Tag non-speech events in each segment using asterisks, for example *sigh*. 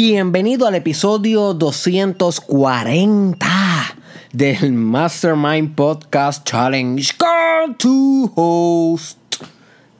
Bienvenido al episodio 240 del Mastermind Podcast Challenge con tu host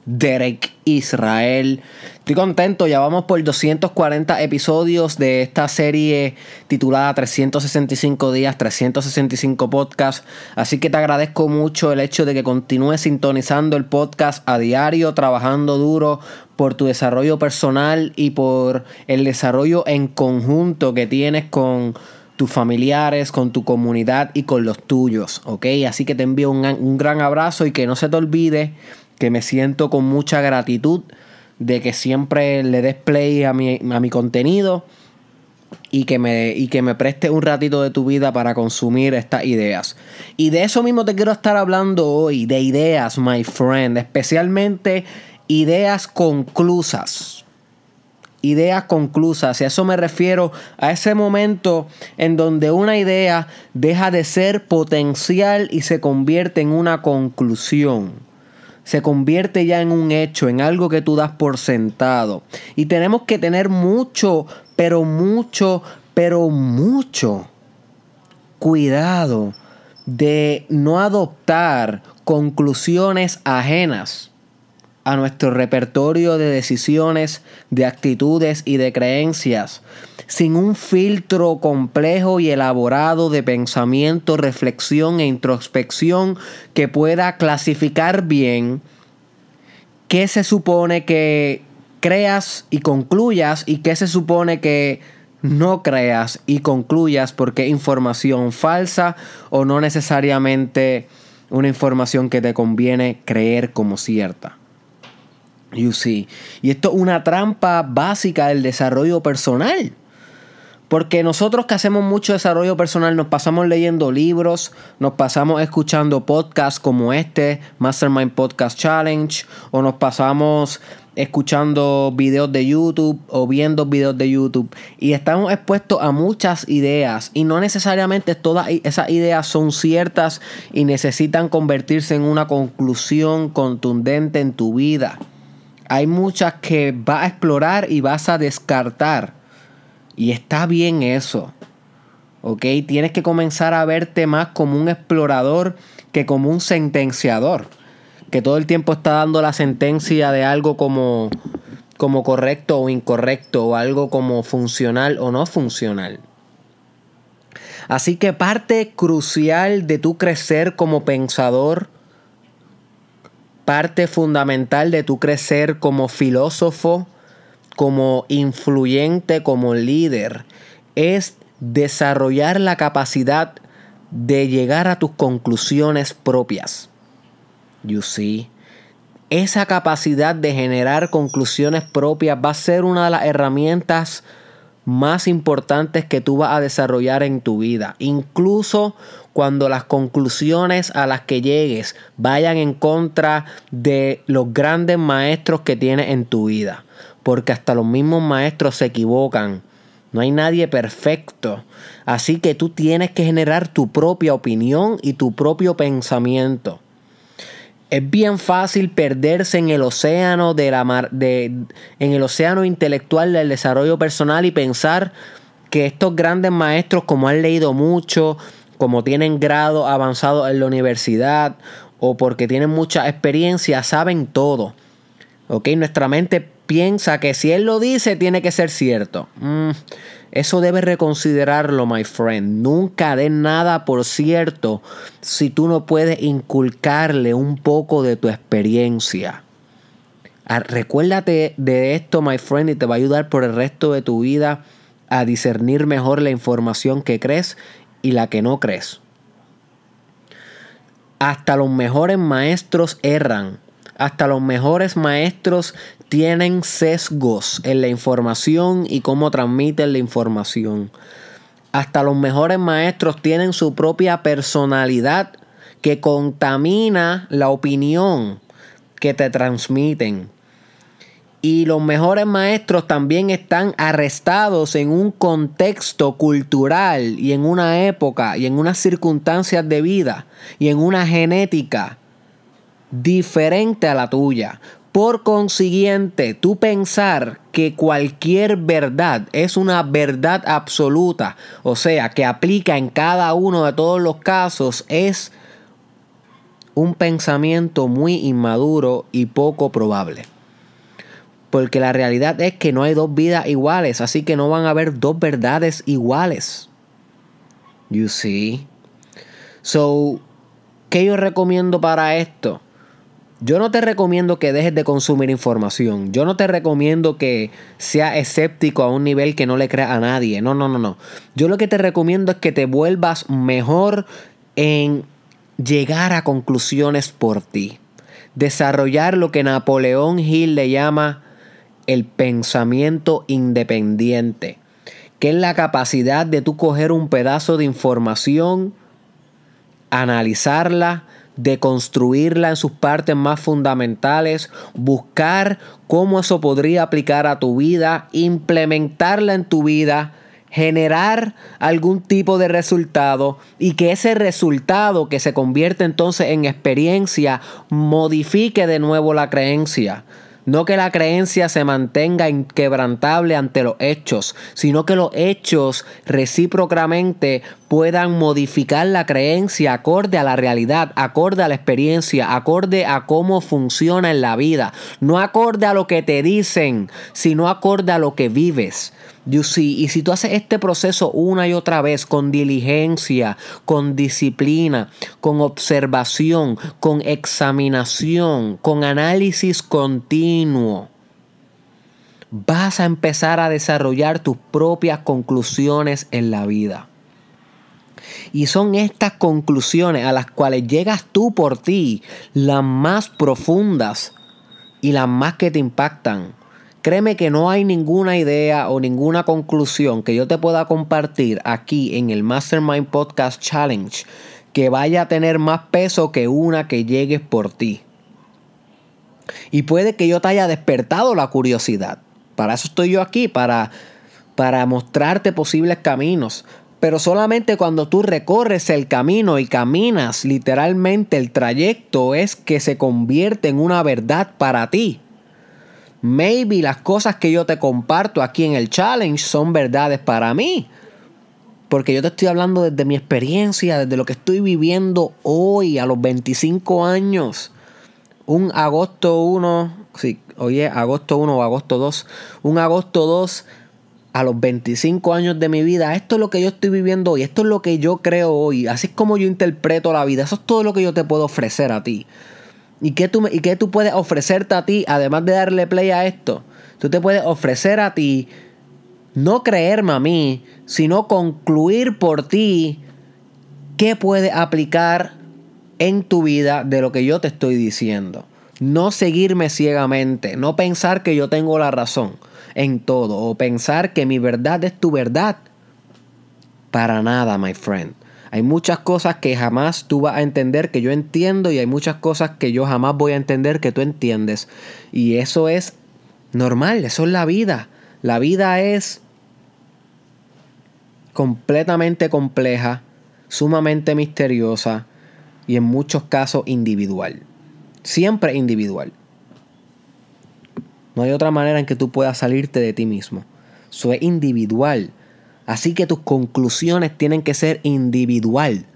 Derek Israel. Estoy contento, ya vamos por 240 episodios de esta serie titulada 365 días, 365 podcasts. Así que te agradezco mucho el hecho de que continúes sintonizando el podcast a diario, trabajando duro por tu desarrollo personal y por el desarrollo en conjunto que tienes con tus familiares, con tu comunidad y con los tuyos, ¿ok? Así que te envío un, un gran abrazo y que no se te olvide que me siento con mucha gratitud de que siempre le des play a mi, a mi contenido y que, me, y que me preste un ratito de tu vida para consumir estas ideas. Y de eso mismo te quiero estar hablando hoy, de ideas, my friend, especialmente ideas conclusas. Ideas conclusas, y a eso me refiero a ese momento en donde una idea deja de ser potencial y se convierte en una conclusión se convierte ya en un hecho, en algo que tú das por sentado. Y tenemos que tener mucho, pero mucho, pero mucho cuidado de no adoptar conclusiones ajenas a nuestro repertorio de decisiones, de actitudes y de creencias, sin un filtro complejo y elaborado de pensamiento, reflexión e introspección que pueda clasificar bien qué se supone que creas y concluyas y qué se supone que no creas y concluyas porque información falsa o no necesariamente una información que te conviene creer como cierta. You see. Y esto es una trampa básica del desarrollo personal. Porque nosotros que hacemos mucho desarrollo personal nos pasamos leyendo libros, nos pasamos escuchando podcasts como este, Mastermind Podcast Challenge, o nos pasamos escuchando videos de YouTube o viendo videos de YouTube y estamos expuestos a muchas ideas y no necesariamente todas esas ideas son ciertas y necesitan convertirse en una conclusión contundente en tu vida. Hay muchas que vas a explorar y vas a descartar y está bien eso. ¿Ok? Tienes que comenzar a verte más como un explorador que como un sentenciador. Que todo el tiempo está dando la sentencia de algo como, como correcto o incorrecto. O algo como funcional o no funcional. Así que parte crucial de tu crecer como pensador, parte fundamental de tu crecer como filósofo, como influyente, como líder, es desarrollar la capacidad de llegar a tus conclusiones propias. You see? Esa capacidad de generar conclusiones propias va a ser una de las herramientas más importantes que tú vas a desarrollar en tu vida. Incluso cuando las conclusiones a las que llegues vayan en contra de los grandes maestros que tienes en tu vida porque hasta los mismos maestros se equivocan. No hay nadie perfecto. Así que tú tienes que generar tu propia opinión y tu propio pensamiento. Es bien fácil perderse en el océano de la de, en el océano intelectual del desarrollo personal y pensar que estos grandes maestros, como han leído mucho, como tienen grado avanzado en la universidad o porque tienen mucha experiencia, saben todo. ¿Ok? Nuestra mente piensa que si él lo dice tiene que ser cierto. Mm, eso debes reconsiderarlo, my friend. Nunca den nada por cierto si tú no puedes inculcarle un poco de tu experiencia. Ah, recuérdate de esto, my friend, y te va a ayudar por el resto de tu vida a discernir mejor la información que crees y la que no crees. Hasta los mejores maestros erran. Hasta los mejores maestros tienen sesgos en la información y cómo transmiten la información. Hasta los mejores maestros tienen su propia personalidad que contamina la opinión que te transmiten. Y los mejores maestros también están arrestados en un contexto cultural y en una época y en unas circunstancias de vida y en una genética diferente a la tuya. Por consiguiente, tú pensar que cualquier verdad es una verdad absoluta, o sea, que aplica en cada uno de todos los casos, es un pensamiento muy inmaduro y poco probable. Porque la realidad es que no hay dos vidas iguales, así que no van a haber dos verdades iguales. You see? So, ¿qué yo recomiendo para esto? Yo no te recomiendo que dejes de consumir información. Yo no te recomiendo que seas escéptico a un nivel que no le creas a nadie. No, no, no, no. Yo lo que te recomiendo es que te vuelvas mejor en llegar a conclusiones por ti. Desarrollar lo que Napoleón Hill le llama el pensamiento independiente, que es la capacidad de tú coger un pedazo de información, analizarla, deconstruirla en sus partes más fundamentales, buscar cómo eso podría aplicar a tu vida, implementarla en tu vida, generar algún tipo de resultado y que ese resultado que se convierte entonces en experiencia modifique de nuevo la creencia. No que la creencia se mantenga inquebrantable ante los hechos, sino que los hechos recíprocamente puedan modificar la creencia acorde a la realidad, acorde a la experiencia, acorde a cómo funciona en la vida. No acorde a lo que te dicen, sino acorde a lo que vives. You see, y si tú haces este proceso una y otra vez con diligencia, con disciplina, con observación, con examinación, con análisis continuo, vas a empezar a desarrollar tus propias conclusiones en la vida. Y son estas conclusiones a las cuales llegas tú por ti las más profundas y las más que te impactan. Créeme que no hay ninguna idea o ninguna conclusión que yo te pueda compartir aquí en el Mastermind Podcast Challenge que vaya a tener más peso que una que llegues por ti. Y puede que yo te haya despertado la curiosidad. Para eso estoy yo aquí, para, para mostrarte posibles caminos. Pero solamente cuando tú recorres el camino y caminas literalmente el trayecto es que se convierte en una verdad para ti. Maybe las cosas que yo te comparto aquí en el challenge son verdades para mí. Porque yo te estoy hablando desde mi experiencia, desde lo que estoy viviendo hoy a los 25 años. Un agosto 1, sí, oye, agosto 1 o agosto 2. Un agosto 2 a los 25 años de mi vida, esto es lo que yo estoy viviendo hoy, esto es lo que yo creo hoy, así es como yo interpreto la vida, eso es todo lo que yo te puedo ofrecer a ti. ¿Y qué tú, y qué tú puedes ofrecerte a ti, además de darle play a esto? Tú te puedes ofrecer a ti, no creerme a mí, sino concluir por ti qué puede aplicar en tu vida de lo que yo te estoy diciendo. No seguirme ciegamente, no pensar que yo tengo la razón en todo o pensar que mi verdad es tu verdad. Para nada, my friend. Hay muchas cosas que jamás tú vas a entender que yo entiendo y hay muchas cosas que yo jamás voy a entender que tú entiendes. Y eso es normal, eso es la vida. La vida es completamente compleja, sumamente misteriosa y en muchos casos individual. Siempre individual. No hay otra manera en que tú puedas salirte de ti mismo. Eso es individual. Así que tus conclusiones tienen que ser individual.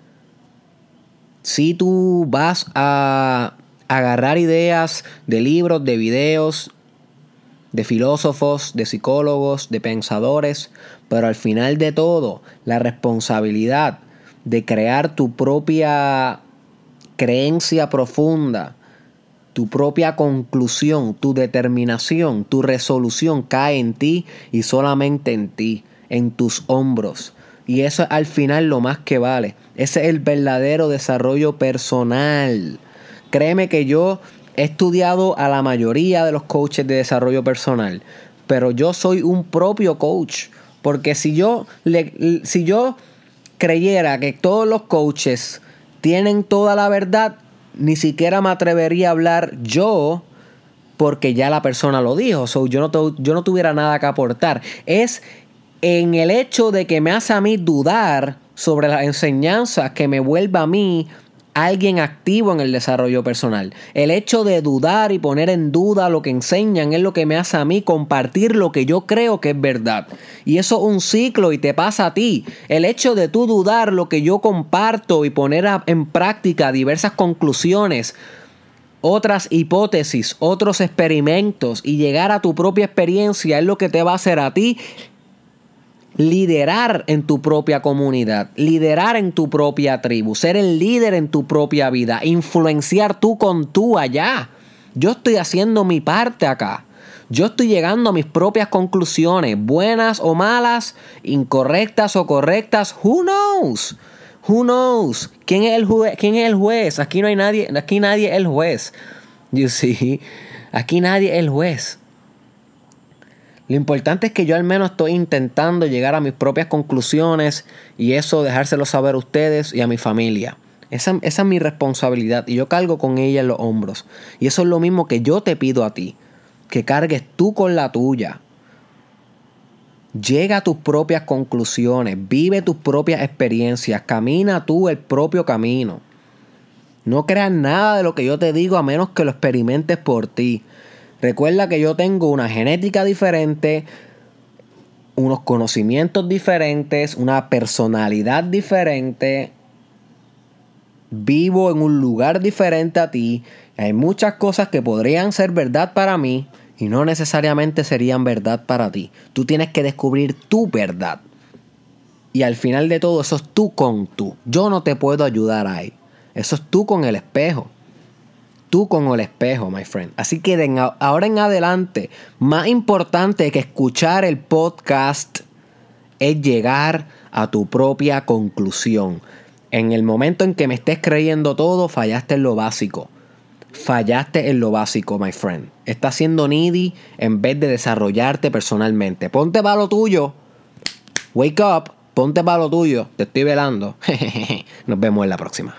Si tú vas a agarrar ideas de libros, de videos, de filósofos, de psicólogos, de pensadores, pero al final de todo, la responsabilidad de crear tu propia creencia profunda, tu propia conclusión, tu determinación, tu resolución cae en ti y solamente en ti, en tus hombros. Y eso es al final lo más que vale. Ese es el verdadero desarrollo personal. Créeme que yo he estudiado a la mayoría de los coaches de desarrollo personal, pero yo soy un propio coach. Porque si yo, le, si yo creyera que todos los coaches tienen toda la verdad, ni siquiera me atrevería a hablar yo porque ya la persona lo dijo. yo, no yo no tuviera nada que aportar. Es en el hecho de que me hace a mí dudar sobre las enseñanzas que me vuelva a mí alguien activo en el desarrollo personal. El hecho de dudar y poner en duda lo que enseñan es lo que me hace a mí compartir lo que yo creo que es verdad. Y eso es un ciclo y te pasa a ti. El hecho de tú dudar lo que yo comparto y poner en práctica diversas conclusiones, otras hipótesis, otros experimentos y llegar a tu propia experiencia es lo que te va a hacer a ti liderar en tu propia comunidad, liderar en tu propia tribu, ser el líder en tu propia vida, influenciar tú con tú allá. Yo estoy haciendo mi parte acá. Yo estoy llegando a mis propias conclusiones, buenas o malas, incorrectas o correctas, who knows? Who knows? ¿Quién es el juez? ¿Quién es el juez? Aquí no hay nadie, aquí nadie es el juez. You see? Aquí nadie es el juez. Lo importante es que yo al menos estoy intentando llegar a mis propias conclusiones y eso dejárselo saber a ustedes y a mi familia. Esa, es mi responsabilidad y yo cargo con ella en los hombros. Y eso es lo mismo que yo te pido a ti, que cargues tú con la tuya. Llega a tus propias conclusiones, vive tus propias experiencias, camina tú el propio camino. No creas nada de lo que yo te digo a menos que lo experimentes por ti. Recuerda que yo tengo una genética diferente, unos conocimientos diferentes, una personalidad diferente. Vivo en un lugar diferente a ti. Hay muchas cosas que podrían ser verdad para mí y no necesariamente serían verdad para ti. Tú tienes que descubrir tu verdad. Y al final de todo, eso es tú con tú. Yo no te puedo ayudar ahí. Eso es tú con el espejo tú con el espejo, my friend. Así que de ahora en adelante, más importante que escuchar el podcast es llegar a tu propia conclusión. En el momento en que me estés creyendo todo, fallaste en lo básico. Fallaste en lo básico, my friend. Estás siendo needy en vez de desarrollarte personalmente. Ponte para lo tuyo. Wake up. Ponte para lo tuyo. Te estoy velando. *laughs* Nos vemos en la próxima.